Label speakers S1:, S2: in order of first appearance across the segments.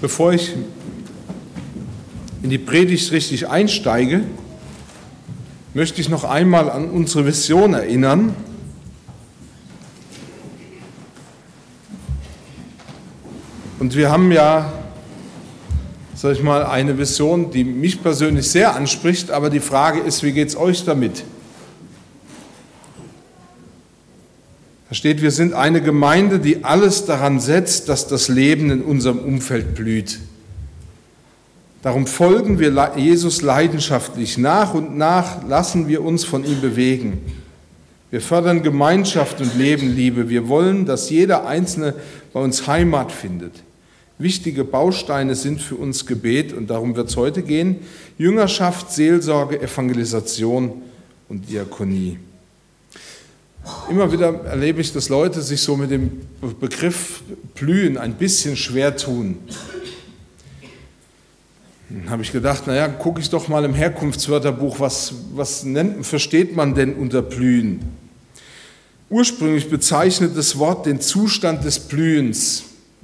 S1: Bevor ich in die Predigt richtig einsteige, möchte ich noch einmal an unsere Vision erinnern. Und wir haben ja, sag ich mal, eine Vision, die mich persönlich sehr anspricht, aber die Frage ist, wie geht es euch damit? Da steht, wir sind eine Gemeinde, die alles daran setzt, dass das Leben in unserem Umfeld blüht. Darum folgen wir Jesus leidenschaftlich. Nach und nach lassen wir uns von ihm bewegen. Wir fördern Gemeinschaft und Leben, Liebe. Wir wollen, dass jeder Einzelne bei uns Heimat findet. Wichtige Bausteine sind für uns Gebet und darum wird es heute gehen. Jüngerschaft, Seelsorge, Evangelisation und Diakonie. Immer wieder erlebe ich, dass Leute sich so mit dem Begriff blühen ein bisschen schwer tun. Dann habe ich gedacht, naja, gucke ich doch mal im Herkunftswörterbuch, was, was nennt, versteht man denn unter blühen? Ursprünglich bezeichnet das Wort den Zustand des Blühens.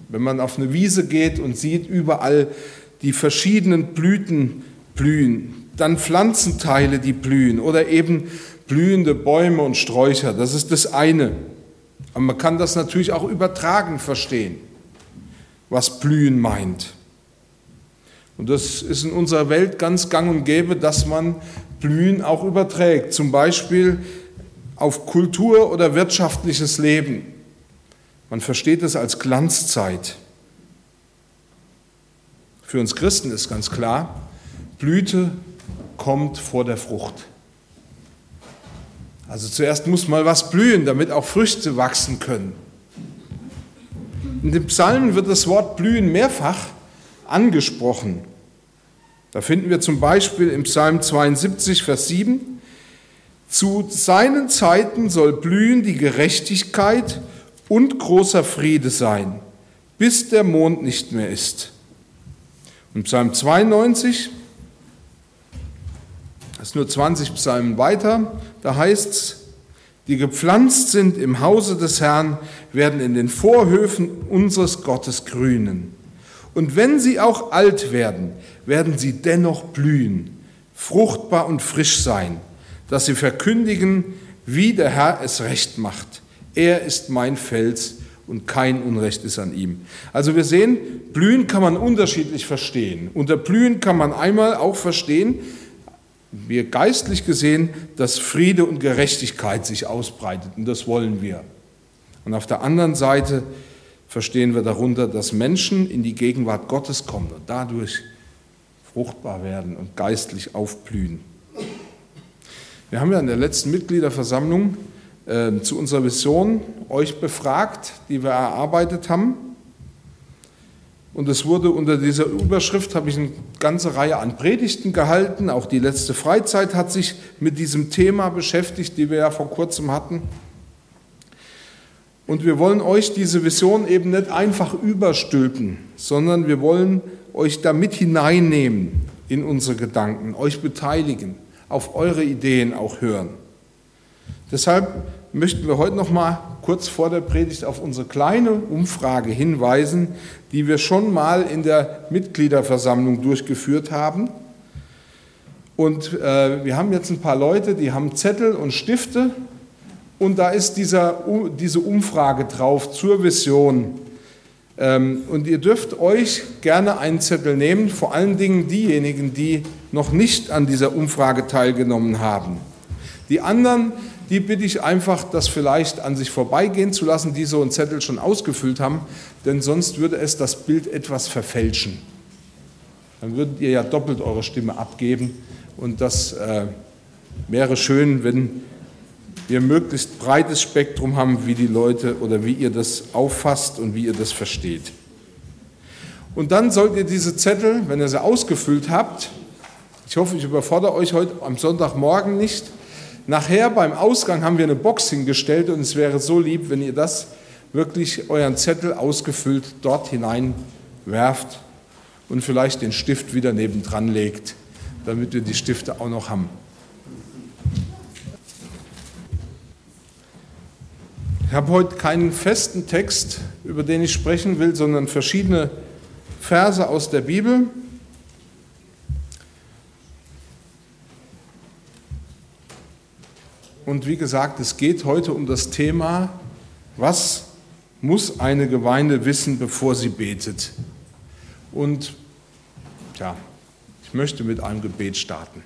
S1: Wenn man auf eine Wiese geht und sieht überall die verschiedenen Blüten blühen, dann Pflanzenteile, die blühen oder eben blühende Bäume und Sträucher. Das ist das eine. Aber man kann das natürlich auch übertragen verstehen, was blühen meint. Und das ist in unserer Welt ganz gang und gäbe, dass man Blühen auch überträgt, zum Beispiel auf Kultur oder wirtschaftliches Leben. Man versteht es als Glanzzeit. Für uns Christen ist ganz klar, Blüte kommt vor der Frucht. Also zuerst muss mal was blühen, damit auch Früchte wachsen können. In den Psalmen wird das Wort blühen mehrfach angesprochen. Da finden wir zum Beispiel im Psalm 72, Vers 7, zu seinen Zeiten soll blühen die Gerechtigkeit und großer Friede sein, bis der Mond nicht mehr ist. Und Psalm 92, das ist nur 20 Psalmen weiter, da heißt es, die gepflanzt sind im Hause des Herrn, werden in den Vorhöfen unseres Gottes grünen. Und wenn sie auch alt werden, werden sie dennoch blühen, fruchtbar und frisch sein, dass sie verkündigen, wie der Herr es recht macht. Er ist mein Fels und kein Unrecht ist an ihm. Also wir sehen, blühen kann man unterschiedlich verstehen. Unter blühen kann man einmal auch verstehen, wir geistlich gesehen, dass Friede und Gerechtigkeit sich ausbreitet und das wollen wir. Und auf der anderen Seite verstehen wir darunter, dass Menschen in die Gegenwart Gottes kommen und dadurch fruchtbar werden und geistlich aufblühen. Wir haben ja in der letzten Mitgliederversammlung äh, zu unserer Vision euch befragt, die wir erarbeitet haben. Und es wurde unter dieser Überschrift, habe ich eine ganze Reihe an Predigten gehalten. Auch die letzte Freizeit hat sich mit diesem Thema beschäftigt, die wir ja vor kurzem hatten. Und wir wollen euch diese Vision eben nicht einfach überstülpen, sondern wir wollen euch da mit hineinnehmen in unsere Gedanken, euch beteiligen, auf eure Ideen auch hören. Deshalb möchten wir heute noch mal kurz vor der Predigt auf unsere kleine Umfrage hinweisen, die wir schon mal in der Mitgliederversammlung durchgeführt haben. Und äh, wir haben jetzt ein paar Leute, die haben Zettel und Stifte und da ist dieser, diese Umfrage drauf zur Vision. Ähm, und ihr dürft euch gerne einen Zettel nehmen, vor allen Dingen diejenigen, die noch nicht an dieser Umfrage teilgenommen haben. Die anderen, die bitte ich einfach, das vielleicht an sich vorbeigehen zu lassen, die so einen Zettel schon ausgefüllt haben, denn sonst würde es das Bild etwas verfälschen. Dann würdet ihr ja doppelt eure Stimme abgeben und das äh, wäre schön, wenn wir möglichst breites Spektrum haben, wie die Leute oder wie ihr das auffasst und wie ihr das versteht. Und dann sollt ihr diese Zettel, wenn ihr sie ausgefüllt habt, ich hoffe, ich überfordere euch heute am Sonntagmorgen nicht, Nachher beim Ausgang haben wir eine Box hingestellt und es wäre so lieb, wenn ihr das wirklich euren Zettel ausgefüllt dort hinein werft und vielleicht den Stift wieder nebendran legt, damit wir die Stifte auch noch haben. Ich habe heute keinen festen Text, über den ich sprechen will, sondern verschiedene Verse aus der Bibel. Und wie gesagt, es geht heute um das Thema, was muss eine Gemeinde wissen, bevor sie betet. Und ja, ich möchte mit einem Gebet starten.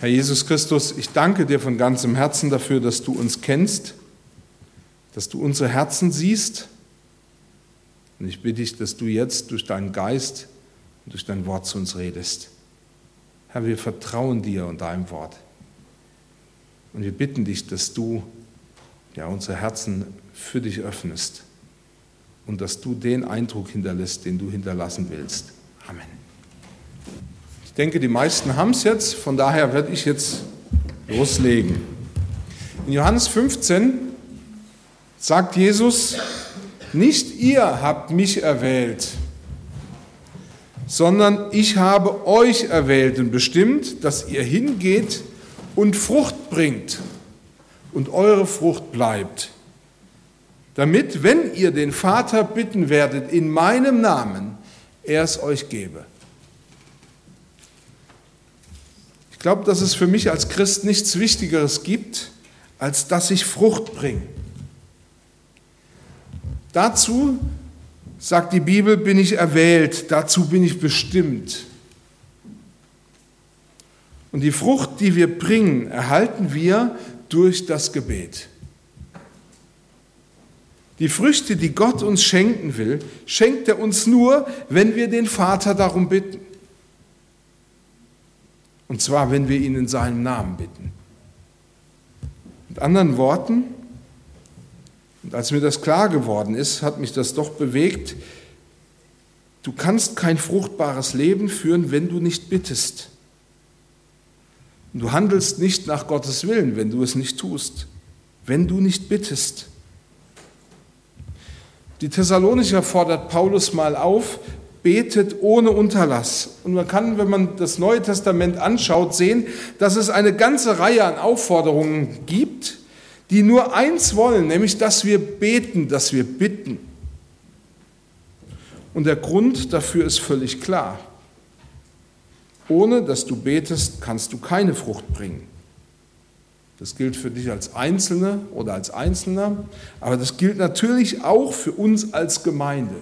S1: Herr Jesus Christus, ich danke dir von ganzem Herzen dafür, dass du uns kennst, dass du unsere Herzen siehst. Und ich bitte dich, dass du jetzt durch deinen Geist und durch dein Wort zu uns redest. Herr, wir vertrauen dir und deinem Wort. Und wir bitten dich, dass du ja, unsere Herzen für dich öffnest und dass du den Eindruck hinterlässt, den du hinterlassen willst. Amen. Ich denke, die meisten haben es jetzt, von daher werde ich jetzt loslegen. In Johannes 15 sagt Jesus, nicht ihr habt mich erwählt, sondern ich habe euch erwählt und bestimmt, dass ihr hingeht und Frucht bringt und eure Frucht bleibt, damit, wenn ihr den Vater bitten werdet in meinem Namen, er es euch gebe. glaube, dass es für mich als Christ nichts Wichtigeres gibt, als dass ich Frucht bringe. Dazu, sagt die Bibel, bin ich erwählt, dazu bin ich bestimmt. Und die Frucht, die wir bringen, erhalten wir durch das Gebet. Die Früchte, die Gott uns schenken will, schenkt er uns nur, wenn wir den Vater darum bitten. Und zwar, wenn wir ihn in seinem Namen bitten. Mit anderen Worten, und als mir das klar geworden ist, hat mich das doch bewegt, du kannst kein fruchtbares Leben führen, wenn du nicht bittest. Du handelst nicht nach Gottes Willen, wenn du es nicht tust, wenn du nicht bittest. Die Thessalonicher fordert Paulus mal auf, betet ohne Unterlass. Und man kann, wenn man das Neue Testament anschaut, sehen, dass es eine ganze Reihe an Aufforderungen gibt, die nur eins wollen, nämlich dass wir beten, dass wir bitten. Und der Grund dafür ist völlig klar. Ohne dass du betest, kannst du keine Frucht bringen. Das gilt für dich als Einzelne oder als Einzelner, aber das gilt natürlich auch für uns als Gemeinde.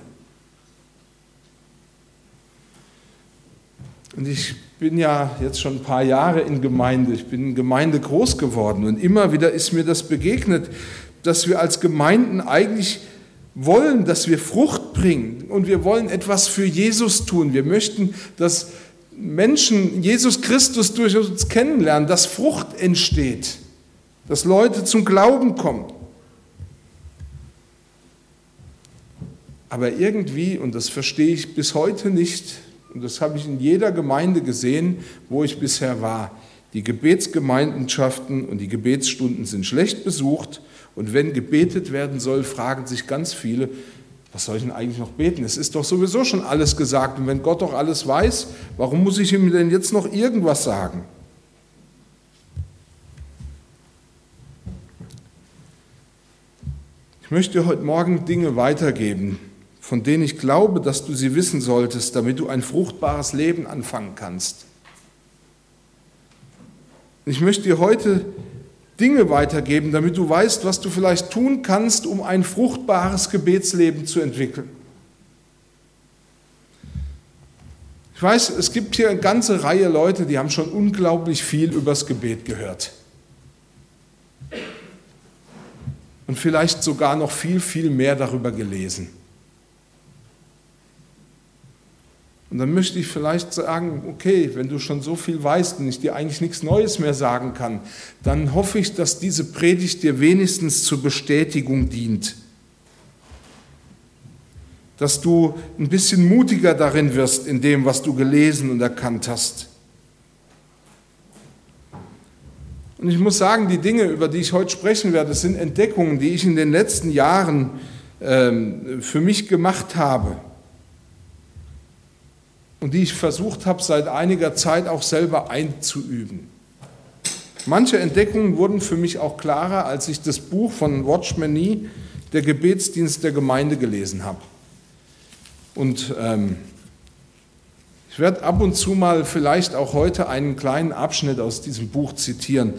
S1: Und ich bin ja jetzt schon ein paar Jahre in Gemeinde, ich bin in Gemeinde groß geworden und immer wieder ist mir das begegnet, dass wir als Gemeinden eigentlich wollen, dass wir Frucht bringen und wir wollen etwas für Jesus tun. Wir möchten, dass Menschen Jesus Christus durch uns kennenlernen, dass Frucht entsteht, dass Leute zum Glauben kommen. Aber irgendwie, und das verstehe ich bis heute nicht, und das habe ich in jeder Gemeinde gesehen, wo ich bisher war. Die Gebetsgemeinschaften und die Gebetsstunden sind schlecht besucht. Und wenn gebetet werden soll, fragen sich ganz viele, was soll ich denn eigentlich noch beten? Es ist doch sowieso schon alles gesagt. Und wenn Gott doch alles weiß, warum muss ich ihm denn jetzt noch irgendwas sagen? Ich möchte heute Morgen Dinge weitergeben, von denen ich glaube, dass du sie wissen solltest, damit du ein fruchtbares Leben anfangen kannst. Ich möchte dir heute Dinge weitergeben, damit du weißt, was du vielleicht tun kannst, um ein fruchtbares Gebetsleben zu entwickeln. Ich weiß, es gibt hier eine ganze Reihe Leute, die haben schon unglaublich viel übers Gebet gehört. Und vielleicht sogar noch viel, viel mehr darüber gelesen. Und dann möchte ich vielleicht sagen, okay, wenn du schon so viel weißt und ich dir eigentlich nichts Neues mehr sagen kann, dann hoffe ich, dass diese Predigt dir wenigstens zur Bestätigung dient. Dass du ein bisschen mutiger darin wirst, in dem, was du gelesen und erkannt hast. Und ich muss sagen, die Dinge, über die ich heute sprechen werde, sind Entdeckungen, die ich in den letzten Jahren ähm, für mich gemacht habe und die ich versucht habe seit einiger Zeit auch selber einzuüben. Manche Entdeckungen wurden für mich auch klarer, als ich das Buch von Watchman Nee, der Gebetsdienst der Gemeinde, gelesen habe. Und ähm, ich werde ab und zu mal vielleicht auch heute einen kleinen Abschnitt aus diesem Buch zitieren.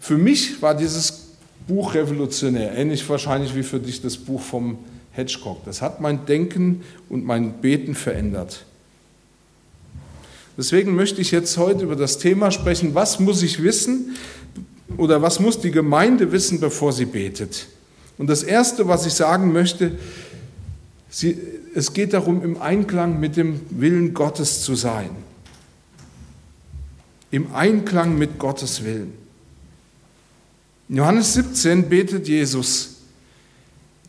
S1: Für mich war dieses Buch revolutionär, ähnlich wahrscheinlich wie für dich das Buch vom Hedgecock. Das hat mein Denken und mein Beten verändert. Deswegen möchte ich jetzt heute über das Thema sprechen, was muss ich wissen oder was muss die Gemeinde wissen, bevor sie betet. Und das Erste, was ich sagen möchte, sie, es geht darum, im Einklang mit dem Willen Gottes zu sein. Im Einklang mit Gottes Willen. In Johannes 17 betet Jesus,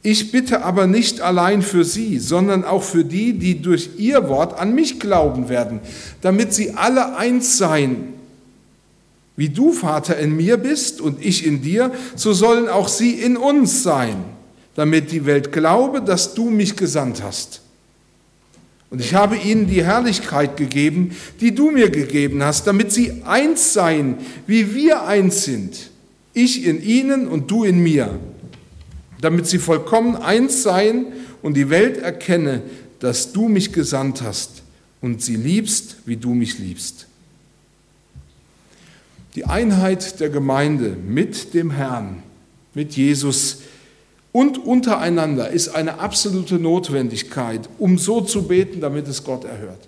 S1: ich bitte aber nicht allein für sie, sondern auch für die, die durch ihr Wort an mich glauben werden, damit sie alle eins seien. Wie du, Vater, in mir bist und ich in dir, so sollen auch sie in uns sein, damit die Welt glaube, dass du mich gesandt hast. Und ich habe ihnen die Herrlichkeit gegeben, die du mir gegeben hast, damit sie eins seien, wie wir eins sind. Ich in ihnen und du in mir damit sie vollkommen eins seien und die Welt erkenne, dass du mich gesandt hast und sie liebst, wie du mich liebst. Die Einheit der Gemeinde mit dem Herrn, mit Jesus und untereinander ist eine absolute Notwendigkeit, um so zu beten, damit es Gott erhört.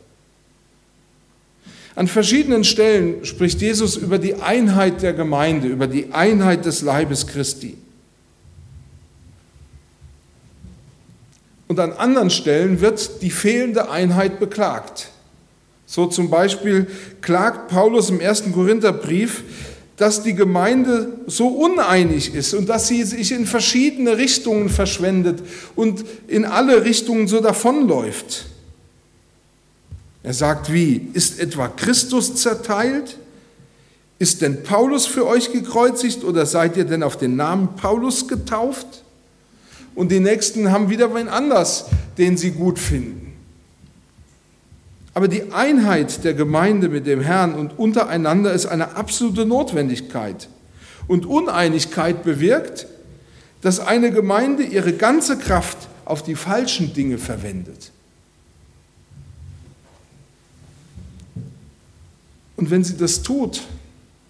S1: An verschiedenen Stellen spricht Jesus über die Einheit der Gemeinde, über die Einheit des Leibes Christi. Und an anderen Stellen wird die fehlende Einheit beklagt. So zum Beispiel klagt Paulus im ersten Korintherbrief, dass die Gemeinde so uneinig ist und dass sie sich in verschiedene Richtungen verschwendet und in alle Richtungen so davonläuft. Er sagt wie, ist etwa Christus zerteilt? Ist denn Paulus für euch gekreuzigt oder seid ihr denn auf den Namen Paulus getauft? Und die Nächsten haben wieder wen anders, den sie gut finden. Aber die Einheit der Gemeinde mit dem Herrn und untereinander ist eine absolute Notwendigkeit. Und Uneinigkeit bewirkt, dass eine Gemeinde ihre ganze Kraft auf die falschen Dinge verwendet. Und wenn sie das tut,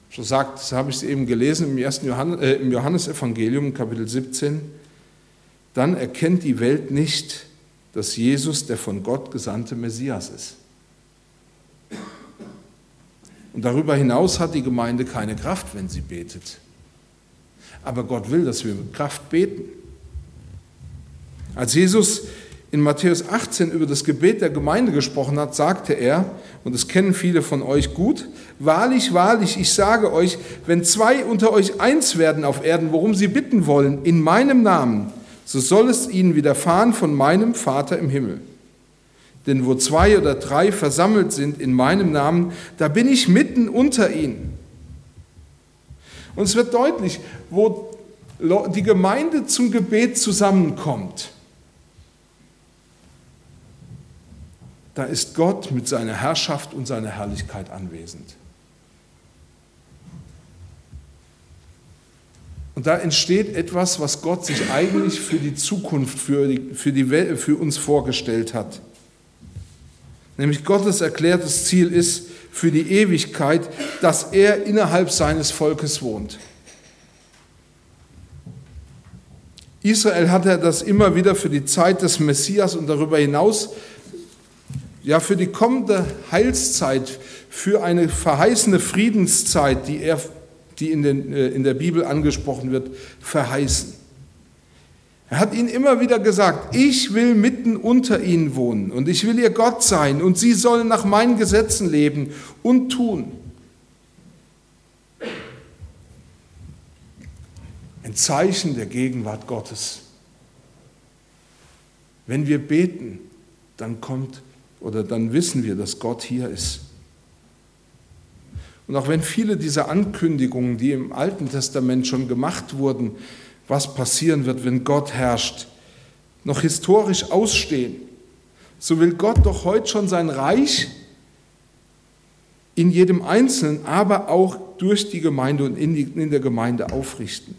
S1: so sagt, so habe ich es eben gelesen im, ersten Johannes, äh, im Johannesevangelium, Kapitel 17, dann erkennt die Welt nicht, dass Jesus der von Gott gesandte Messias ist. Und darüber hinaus hat die Gemeinde keine Kraft, wenn sie betet. Aber Gott will, dass wir mit Kraft beten. Als Jesus in Matthäus 18 über das Gebet der Gemeinde gesprochen hat, sagte er, und das kennen viele von euch gut, wahrlich, wahrlich, ich sage euch, wenn zwei unter euch eins werden auf Erden, worum sie bitten wollen, in meinem Namen, so soll es ihnen widerfahren von meinem Vater im Himmel. Denn wo zwei oder drei versammelt sind in meinem Namen, da bin ich mitten unter ihnen. Und es wird deutlich, wo die Gemeinde zum Gebet zusammenkommt, da ist Gott mit seiner Herrschaft und seiner Herrlichkeit anwesend. Und da entsteht etwas, was Gott sich eigentlich für die Zukunft, für, die, für, die Welt, für uns vorgestellt hat. Nämlich Gottes erklärtes Ziel ist für die Ewigkeit, dass er innerhalb seines Volkes wohnt. Israel hat er das immer wieder für die Zeit des Messias und darüber hinaus, ja für die kommende Heilszeit, für eine verheißene Friedenszeit, die er die in, den, äh, in der Bibel angesprochen wird, verheißen. Er hat ihnen immer wieder gesagt, ich will mitten unter ihnen wohnen und ich will ihr Gott sein und sie sollen nach meinen Gesetzen leben und tun. Ein Zeichen der Gegenwart Gottes. Wenn wir beten, dann kommt oder dann wissen wir, dass Gott hier ist. Und auch wenn viele dieser Ankündigungen, die im Alten Testament schon gemacht wurden, was passieren wird, wenn Gott herrscht, noch historisch ausstehen, so will Gott doch heute schon sein Reich in jedem Einzelnen, aber auch durch die Gemeinde und in, die, in der Gemeinde aufrichten.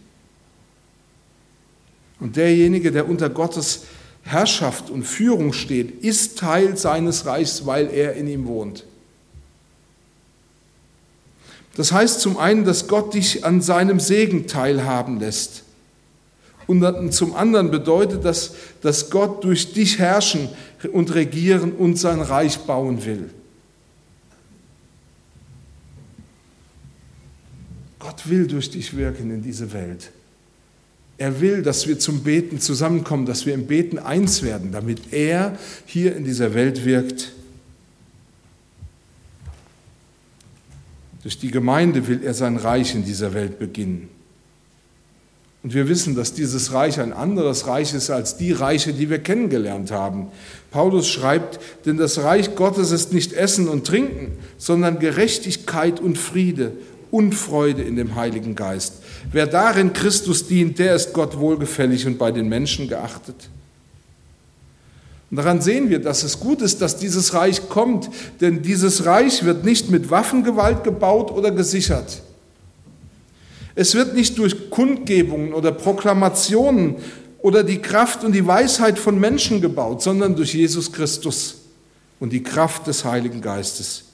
S1: Und derjenige, der unter Gottes Herrschaft und Führung steht, ist Teil seines Reichs, weil er in ihm wohnt. Das heißt zum einen, dass Gott dich an seinem Segen teilhaben lässt. Und zum anderen bedeutet das, dass Gott durch dich herrschen und regieren und sein Reich bauen will. Gott will durch dich wirken in diese Welt. Er will, dass wir zum Beten zusammenkommen, dass wir im Beten eins werden, damit er hier in dieser Welt wirkt. Durch die Gemeinde will er sein Reich in dieser Welt beginnen. Und wir wissen, dass dieses Reich ein anderes Reich ist als die Reiche, die wir kennengelernt haben. Paulus schreibt, denn das Reich Gottes ist nicht Essen und Trinken, sondern Gerechtigkeit und Friede und Freude in dem Heiligen Geist. Wer darin Christus dient, der ist Gott wohlgefällig und bei den Menschen geachtet. Und daran sehen wir, dass es gut ist, dass dieses Reich kommt, denn dieses Reich wird nicht mit Waffengewalt gebaut oder gesichert. Es wird nicht durch Kundgebungen oder Proklamationen oder die Kraft und die Weisheit von Menschen gebaut, sondern durch Jesus Christus und die Kraft des Heiligen Geistes.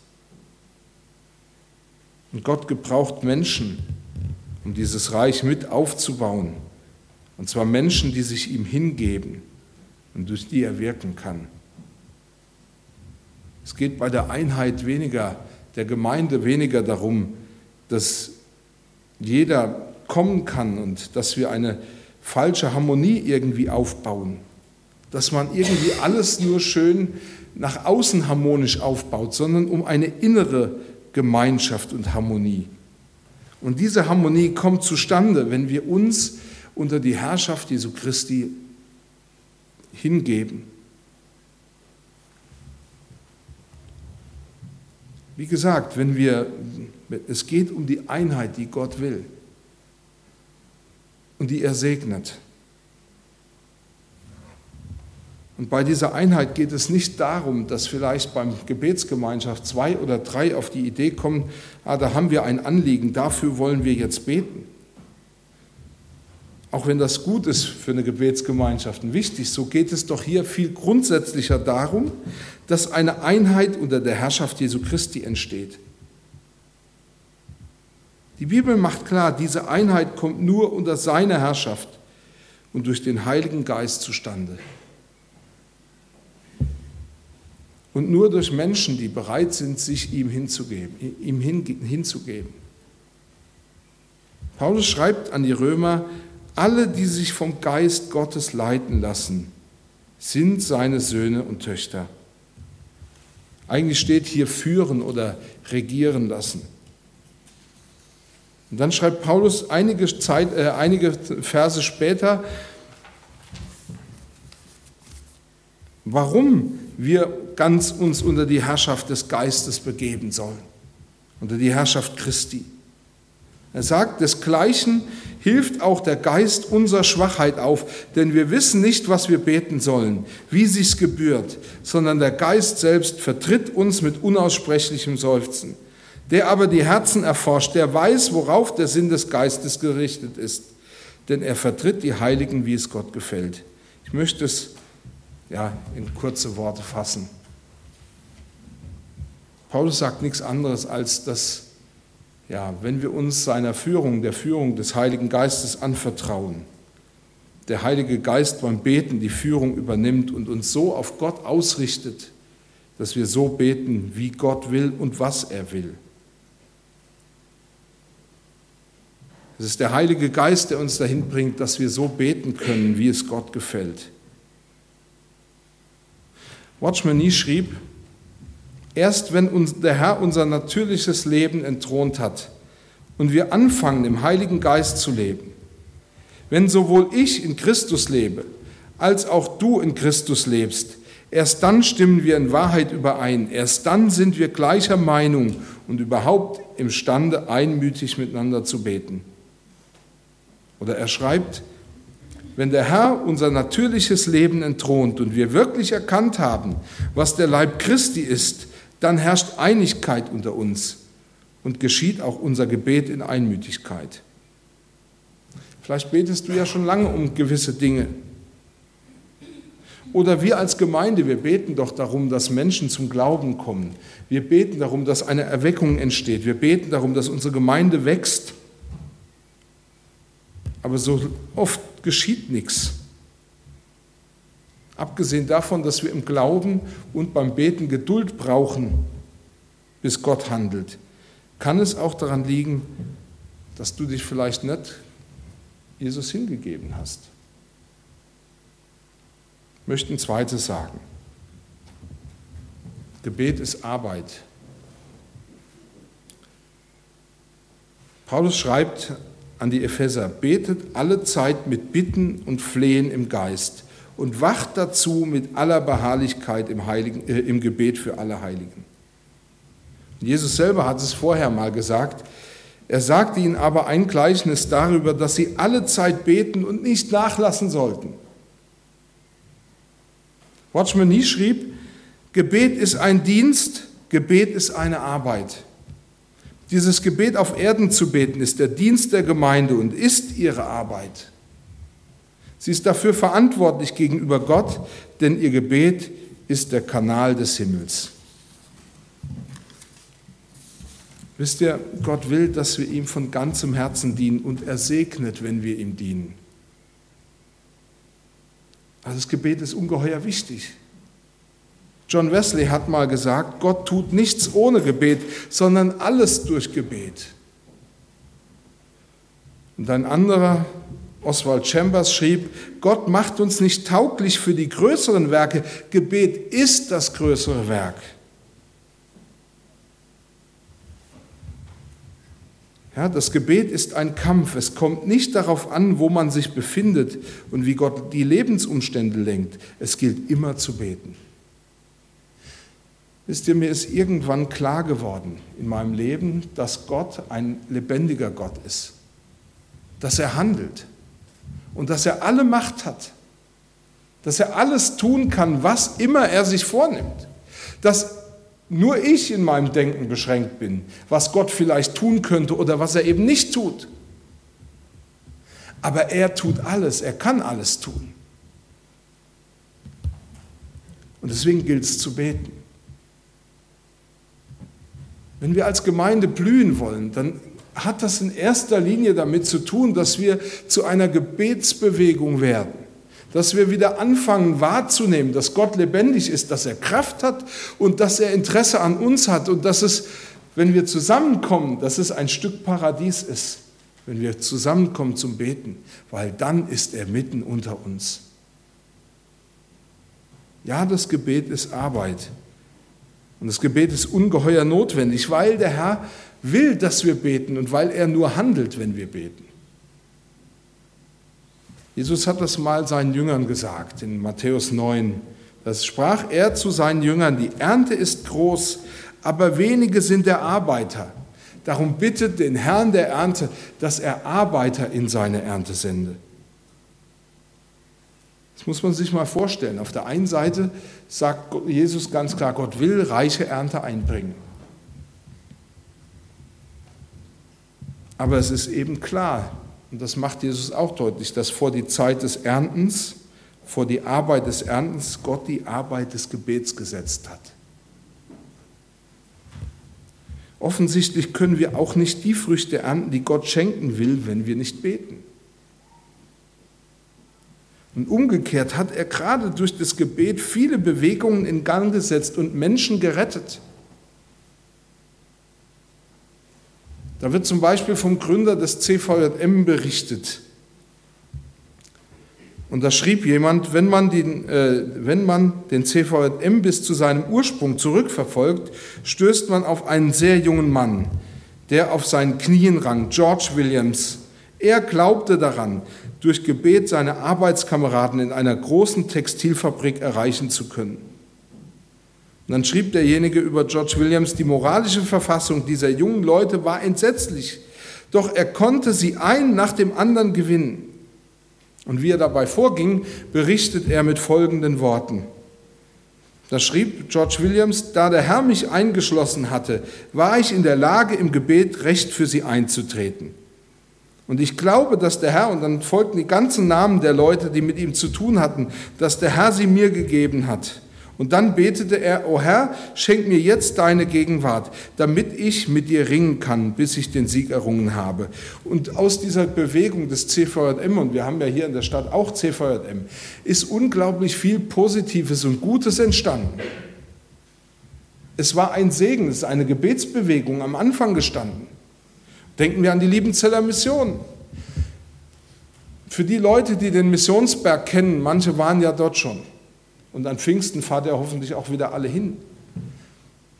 S1: Und Gott gebraucht Menschen, um dieses Reich mit aufzubauen. Und zwar Menschen, die sich ihm hingeben und durch die er wirken kann. Es geht bei der Einheit weniger, der Gemeinde weniger darum, dass jeder kommen kann und dass wir eine falsche Harmonie irgendwie aufbauen, dass man irgendwie alles nur schön nach außen harmonisch aufbaut, sondern um eine innere Gemeinschaft und Harmonie. Und diese Harmonie kommt zustande, wenn wir uns unter die Herrschaft Jesu Christi hingeben. Wie gesagt, wenn wir, es geht um die Einheit, die Gott will und die er segnet. Und bei dieser Einheit geht es nicht darum, dass vielleicht beim Gebetsgemeinschaft zwei oder drei auf die Idee kommen, ah, da haben wir ein Anliegen, dafür wollen wir jetzt beten. Auch wenn das gut ist für eine Gebetsgemeinschaft und wichtig, so geht es doch hier viel grundsätzlicher darum, dass eine Einheit unter der Herrschaft Jesu Christi entsteht. Die Bibel macht klar, diese Einheit kommt nur unter seiner Herrschaft und durch den Heiligen Geist zustande. Und nur durch Menschen, die bereit sind, sich ihm hinzugeben, ihm hinzugeben. Paulus schreibt an die Römer, alle, die sich vom Geist Gottes leiten lassen, sind seine Söhne und Töchter. Eigentlich steht hier führen oder regieren lassen. Und dann schreibt Paulus einige, Zeit, äh, einige Verse später, warum wir ganz uns unter die Herrschaft des Geistes begeben sollen, unter die Herrschaft Christi. Er sagt, desgleichen hilft auch der Geist unserer Schwachheit auf, denn wir wissen nicht, was wir beten sollen, wie sich's gebührt, sondern der Geist selbst vertritt uns mit unaussprechlichem Seufzen. Der aber die Herzen erforscht, der weiß, worauf der Sinn des Geistes gerichtet ist, denn er vertritt die Heiligen, wie es Gott gefällt. Ich möchte es ja, in kurze Worte fassen. Paulus sagt nichts anderes, als dass ja, wenn wir uns seiner Führung, der Führung des Heiligen Geistes anvertrauen, der Heilige Geist beim Beten die Führung übernimmt und uns so auf Gott ausrichtet, dass wir so beten, wie Gott will und was er will. Es ist der Heilige Geist, der uns dahin bringt, dass wir so beten können, wie es Gott gefällt. Watchman Nie schrieb, Erst wenn uns der Herr unser natürliches Leben entthront hat und wir anfangen, im Heiligen Geist zu leben, wenn sowohl ich in Christus lebe, als auch du in Christus lebst, erst dann stimmen wir in Wahrheit überein, erst dann sind wir gleicher Meinung und überhaupt imstande, einmütig miteinander zu beten. Oder er schreibt, wenn der Herr unser natürliches Leben entthront und wir wirklich erkannt haben, was der Leib Christi ist, dann herrscht Einigkeit unter uns und geschieht auch unser Gebet in Einmütigkeit. Vielleicht betest du ja schon lange um gewisse Dinge. Oder wir als Gemeinde, wir beten doch darum, dass Menschen zum Glauben kommen. Wir beten darum, dass eine Erweckung entsteht. Wir beten darum, dass unsere Gemeinde wächst. Aber so oft geschieht nichts. Abgesehen davon, dass wir im Glauben und beim Beten Geduld brauchen, bis Gott handelt, kann es auch daran liegen, dass du dich vielleicht nicht Jesus hingegeben hast. Ich möchte ein zweites sagen. Gebet ist Arbeit. Paulus schreibt an die Epheser, betet alle Zeit mit Bitten und Flehen im Geist und wacht dazu mit aller Beharrlichkeit im, Heiligen, äh, im Gebet für alle Heiligen. Jesus selber hat es vorher mal gesagt. Er sagte ihnen aber ein Gleichnis darüber, dass sie alle Zeit beten und nicht nachlassen sollten. Watchman Nie schrieb, Gebet ist ein Dienst, Gebet ist eine Arbeit. Dieses Gebet auf Erden zu beten ist der Dienst der Gemeinde und ist ihre Arbeit. Sie ist dafür verantwortlich gegenüber Gott, denn ihr Gebet ist der Kanal des Himmels. Wisst ihr, Gott will, dass wir ihm von ganzem Herzen dienen und er segnet, wenn wir ihm dienen. Also das Gebet ist ungeheuer wichtig. John Wesley hat mal gesagt, Gott tut nichts ohne Gebet, sondern alles durch Gebet. Und ein anderer Oswald Chambers schrieb, Gott macht uns nicht tauglich für die größeren Werke, Gebet ist das größere Werk. Ja, das Gebet ist ein Kampf. Es kommt nicht darauf an, wo man sich befindet und wie Gott die Lebensumstände lenkt. Es gilt immer zu beten. Wisst ihr, mir ist irgendwann klar geworden in meinem Leben, dass Gott ein lebendiger Gott ist, dass er handelt, und dass er alle Macht hat, dass er alles tun kann, was immer er sich vornimmt, dass nur ich in meinem Denken beschränkt bin, was Gott vielleicht tun könnte oder was er eben nicht tut. Aber er tut alles, er kann alles tun. Und deswegen gilt es zu beten. Wenn wir als Gemeinde blühen wollen, dann hat das in erster Linie damit zu tun, dass wir zu einer Gebetsbewegung werden, dass wir wieder anfangen wahrzunehmen, dass Gott lebendig ist, dass er Kraft hat und dass er Interesse an uns hat und dass es, wenn wir zusammenkommen, dass es ein Stück Paradies ist, wenn wir zusammenkommen zum Beten, weil dann ist er mitten unter uns. Ja, das Gebet ist Arbeit. Und das Gebet ist ungeheuer notwendig, weil der Herr will, dass wir beten und weil er nur handelt, wenn wir beten. Jesus hat das mal seinen Jüngern gesagt in Matthäus 9. Das sprach er zu seinen Jüngern, die Ernte ist groß, aber wenige sind der Arbeiter. Darum bittet den Herrn der Ernte, dass er Arbeiter in seine Ernte sende. Das muss man sich mal vorstellen. Auf der einen Seite sagt Jesus ganz klar, Gott will reiche Ernte einbringen. Aber es ist eben klar, und das macht Jesus auch deutlich, dass vor die Zeit des Erntens, vor die Arbeit des Erntens Gott die Arbeit des Gebets gesetzt hat. Offensichtlich können wir auch nicht die Früchte ernten, die Gott schenken will, wenn wir nicht beten. Und umgekehrt hat er gerade durch das Gebet viele Bewegungen in Gang gesetzt und Menschen gerettet. Da wird zum Beispiel vom Gründer des CVJM berichtet. Und da schrieb jemand, wenn man, den, äh, wenn man den CVJM bis zu seinem Ursprung zurückverfolgt, stößt man auf einen sehr jungen Mann, der auf seinen Knien rang, George Williams. Er glaubte daran, durch Gebet seine Arbeitskameraden in einer großen Textilfabrik erreichen zu können. Und dann schrieb derjenige über George Williams, die moralische Verfassung dieser jungen Leute war entsetzlich, doch er konnte sie ein nach dem anderen gewinnen. Und wie er dabei vorging, berichtet er mit folgenden Worten. Da schrieb George Williams, da der Herr mich eingeschlossen hatte, war ich in der Lage, im Gebet recht für sie einzutreten. Und ich glaube, dass der Herr, und dann folgten die ganzen Namen der Leute, die mit ihm zu tun hatten, dass der Herr sie mir gegeben hat. Und dann betete er, O Herr, schenk mir jetzt deine Gegenwart, damit ich mit dir ringen kann, bis ich den Sieg errungen habe. Und aus dieser Bewegung des CVJM, und wir haben ja hier in der Stadt auch CVJM, ist unglaublich viel Positives und Gutes entstanden. Es war ein Segen, es ist eine Gebetsbewegung am Anfang gestanden. Denken wir an die Liebenzeller Mission. Für die Leute, die den Missionsberg kennen, manche waren ja dort schon. Und an Pfingsten fahrt ihr hoffentlich auch wieder alle hin.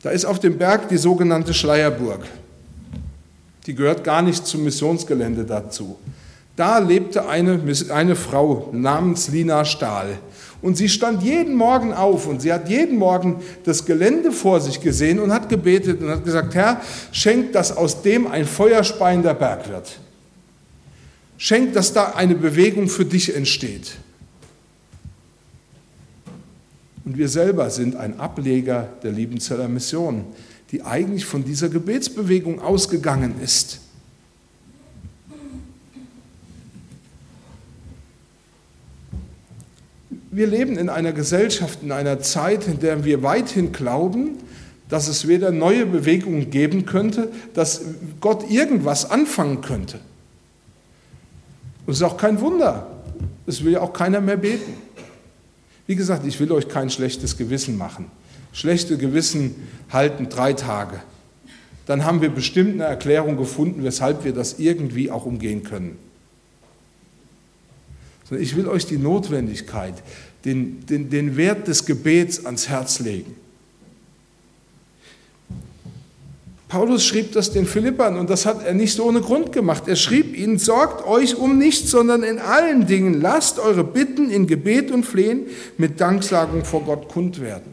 S1: Da ist auf dem Berg die sogenannte Schleierburg. Die gehört gar nicht zum Missionsgelände dazu. Da lebte eine, eine Frau namens Lina Stahl. Und sie stand jeden Morgen auf und sie hat jeden Morgen das Gelände vor sich gesehen und hat gebetet und hat gesagt, Herr, schenk, dass aus dem ein feuerspeiender Berg wird. Schenk, dass da eine Bewegung für dich entsteht. Und wir selber sind ein Ableger der Liebenzeller Mission, die eigentlich von dieser Gebetsbewegung ausgegangen ist. Wir leben in einer Gesellschaft, in einer Zeit, in der wir weithin glauben, dass es weder neue Bewegungen geben könnte, dass Gott irgendwas anfangen könnte. Und es ist auch kein Wunder. Es will ja auch keiner mehr beten. Wie gesagt, ich will euch kein schlechtes Gewissen machen. Schlechte Gewissen halten drei Tage. Dann haben wir bestimmt eine Erklärung gefunden, weshalb wir das irgendwie auch umgehen können. Ich will euch die Notwendigkeit, den, den, den Wert des Gebets ans Herz legen. Paulus schrieb das den Philippern und das hat er nicht ohne Grund gemacht. Er schrieb ihnen, sorgt euch um nichts, sondern in allen Dingen lasst eure Bitten in Gebet und Flehen mit Danksagung vor Gott kund werden.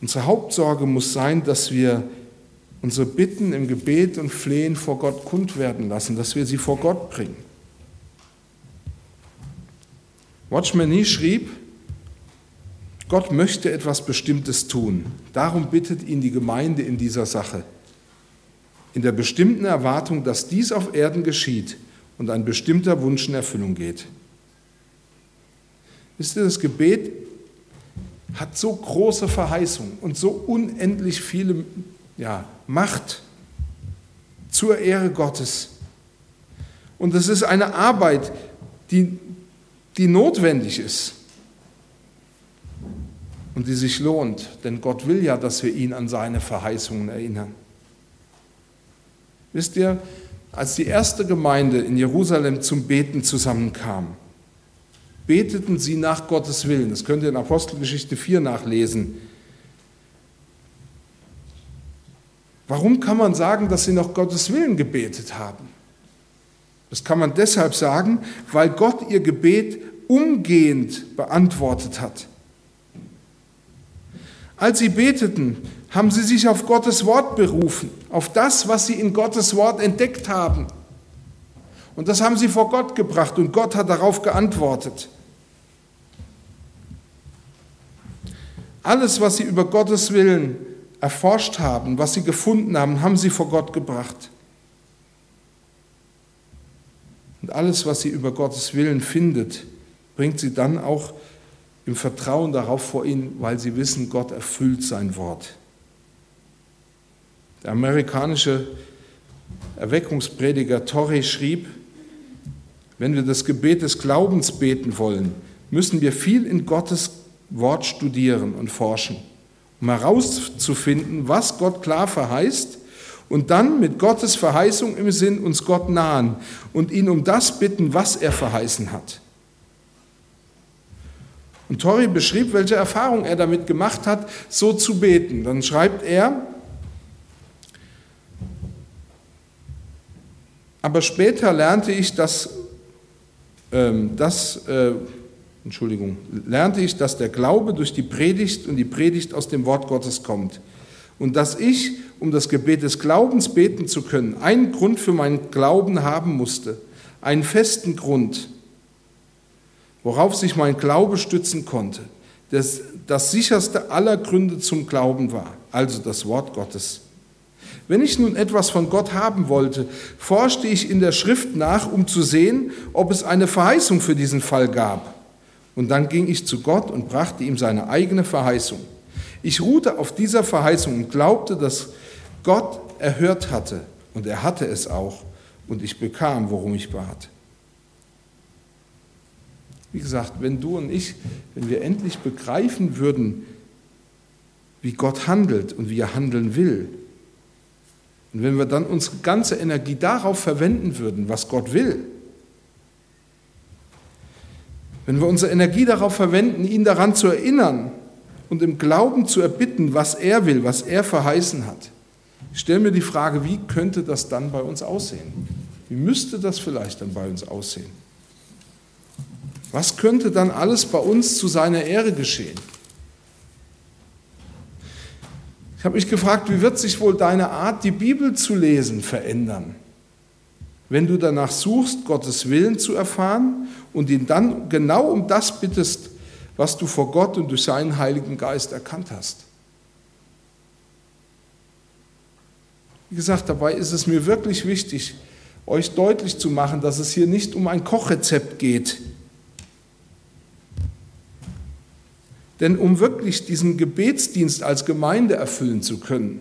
S1: Unsere Hauptsorge muss sein, dass wir unsere Bitten im Gebet und Flehen vor Gott kund werden lassen, dass wir sie vor Gott bringen. Watchman Nee schrieb, Gott möchte etwas Bestimmtes tun. Darum bittet ihn die Gemeinde in dieser Sache. In der bestimmten Erwartung, dass dies auf Erden geschieht und ein bestimmter Wunsch in Erfüllung geht. Wisst ihr, das Gebet hat so große Verheißungen und so unendlich viele ja, Macht zur Ehre Gottes. Und es ist eine Arbeit, die, die notwendig ist und die sich lohnt, denn Gott will ja, dass wir ihn an seine Verheißungen erinnern. Wisst ihr, als die erste Gemeinde in Jerusalem zum Beten zusammenkam, beteten sie nach Gottes Willen. Das könnt ihr in Apostelgeschichte 4 nachlesen. Warum kann man sagen, dass sie nach Gottes Willen gebetet haben? Das kann man deshalb sagen, weil Gott ihr Gebet umgehend beantwortet hat. Als sie beteten, haben sie sich auf Gottes Wort berufen, auf das, was sie in Gottes Wort entdeckt haben. Und das haben sie vor Gott gebracht und Gott hat darauf geantwortet. Alles, was sie über Gottes Willen erforscht haben, was sie gefunden haben, haben sie vor Gott gebracht. Und alles, was sie über Gottes Willen findet, bringt sie dann auch im Vertrauen darauf vor ihnen, weil sie wissen, Gott erfüllt sein Wort. Der amerikanische Erweckungsprediger Torrey schrieb, wenn wir das Gebet des Glaubens beten wollen, müssen wir viel in Gottes Wort studieren und forschen, um herauszufinden, was Gott klar verheißt und dann mit Gottes Verheißung im Sinn uns Gott nahen und ihn um das bitten, was er verheißen hat. Und Tori beschrieb, welche Erfahrung er damit gemacht hat, so zu beten. Dann schreibt er, aber später lernte ich, dass, ähm, dass äh, Entschuldigung, lernte ich, dass der Glaube durch die Predigt und die Predigt aus dem Wort Gottes kommt. Und dass ich, um das Gebet des Glaubens beten zu können, einen Grund für meinen Glauben haben musste, einen festen Grund worauf sich mein Glaube stützen konnte, das, das sicherste aller Gründe zum Glauben war, also das Wort Gottes. Wenn ich nun etwas von Gott haben wollte, forschte ich in der Schrift nach, um zu sehen, ob es eine Verheißung für diesen Fall gab. Und dann ging ich zu Gott und brachte ihm seine eigene Verheißung. Ich ruhte auf dieser Verheißung und glaubte, dass Gott erhört hatte. Und er hatte es auch. Und ich bekam, worum ich bat. Wie gesagt, wenn du und ich, wenn wir endlich begreifen würden, wie Gott handelt und wie er handeln will, und wenn wir dann unsere ganze Energie darauf verwenden würden, was Gott will, wenn wir unsere Energie darauf verwenden, ihn daran zu erinnern und im Glauben zu erbitten, was er will, was er verheißen hat, ich stelle mir die Frage, wie könnte das dann bei uns aussehen? Wie müsste das vielleicht dann bei uns aussehen? Was könnte dann alles bei uns zu seiner Ehre geschehen? Ich habe mich gefragt, wie wird sich wohl deine Art, die Bibel zu lesen, verändern, wenn du danach suchst, Gottes Willen zu erfahren und ihn dann genau um das bittest, was du vor Gott und durch seinen Heiligen Geist erkannt hast. Wie gesagt, dabei ist es mir wirklich wichtig, euch deutlich zu machen, dass es hier nicht um ein Kochrezept geht, Denn um wirklich diesen Gebetsdienst als Gemeinde erfüllen zu können,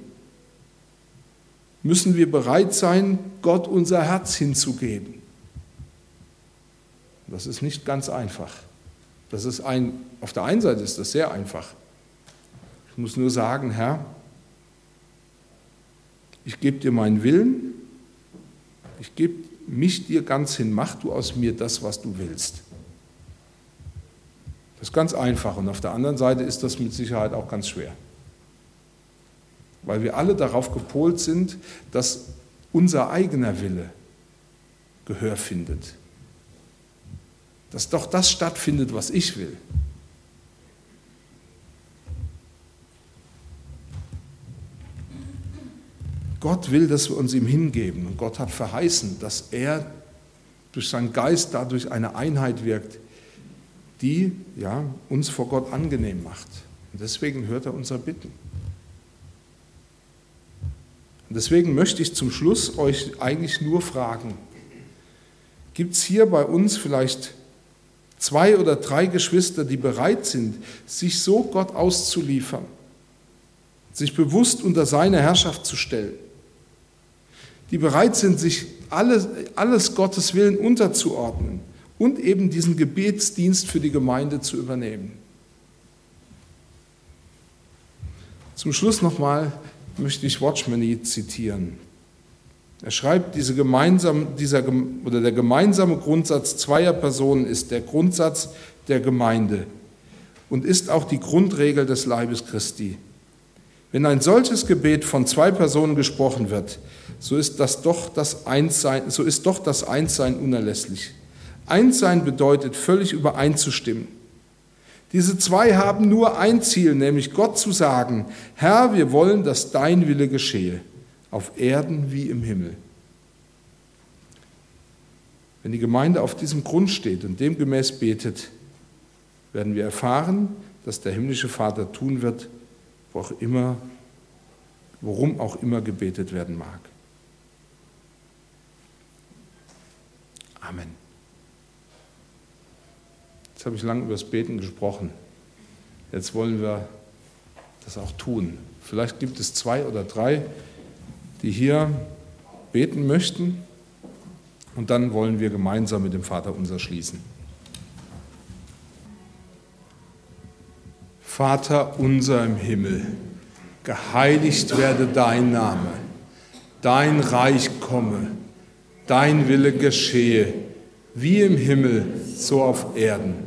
S1: müssen wir bereit sein, Gott unser Herz hinzugeben. Das ist nicht ganz einfach. Das ist ein, auf der einen Seite ist das sehr einfach. Ich muss nur sagen, Herr, ich gebe dir meinen Willen, ich gebe mich dir ganz hin, mach du aus mir das, was du willst. Das ist ganz einfach und auf der anderen Seite ist das mit Sicherheit auch ganz schwer. Weil wir alle darauf gepolt sind, dass unser eigener Wille Gehör findet. Dass doch das stattfindet, was ich will. Gott will, dass wir uns ihm hingeben. Und Gott hat verheißen, dass er durch seinen Geist dadurch eine Einheit wirkt, die ja, uns vor Gott angenehm macht. Und deswegen hört er unser Bitten. Und deswegen möchte ich zum Schluss euch eigentlich nur fragen, gibt es hier bei uns vielleicht zwei oder drei Geschwister, die bereit sind, sich so Gott auszuliefern, sich bewusst unter seine Herrschaft zu stellen, die bereit sind, sich alles, alles Gottes Willen unterzuordnen und eben diesen Gebetsdienst für die Gemeinde zu übernehmen. Zum Schluss nochmal möchte ich Watchman zitieren. Er schreibt, diese gemeinsam, dieser, oder der gemeinsame Grundsatz zweier Personen ist der Grundsatz der Gemeinde und ist auch die Grundregel des Leibes Christi. Wenn ein solches Gebet von zwei Personen gesprochen wird, so ist, das doch das Einssein, so ist doch das Einssein unerlässlich. Einssein bedeutet, völlig übereinzustimmen. Diese zwei haben nur ein Ziel, nämlich Gott zu sagen, Herr, wir wollen, dass dein Wille geschehe, auf Erden wie im Himmel. Wenn die Gemeinde auf diesem Grund steht und demgemäß betet, werden wir erfahren, dass der himmlische Vater tun wird, wo auch immer, worum auch immer gebetet werden mag. Amen. Habe ich lange über das Beten gesprochen. Jetzt wollen wir das auch tun. Vielleicht gibt es zwei oder drei, die hier beten möchten. Und dann wollen wir gemeinsam mit dem Vater unser schließen. Vater unser im Himmel, geheiligt werde dein Name, dein Reich komme, dein Wille geschehe, wie im Himmel, so auf Erden.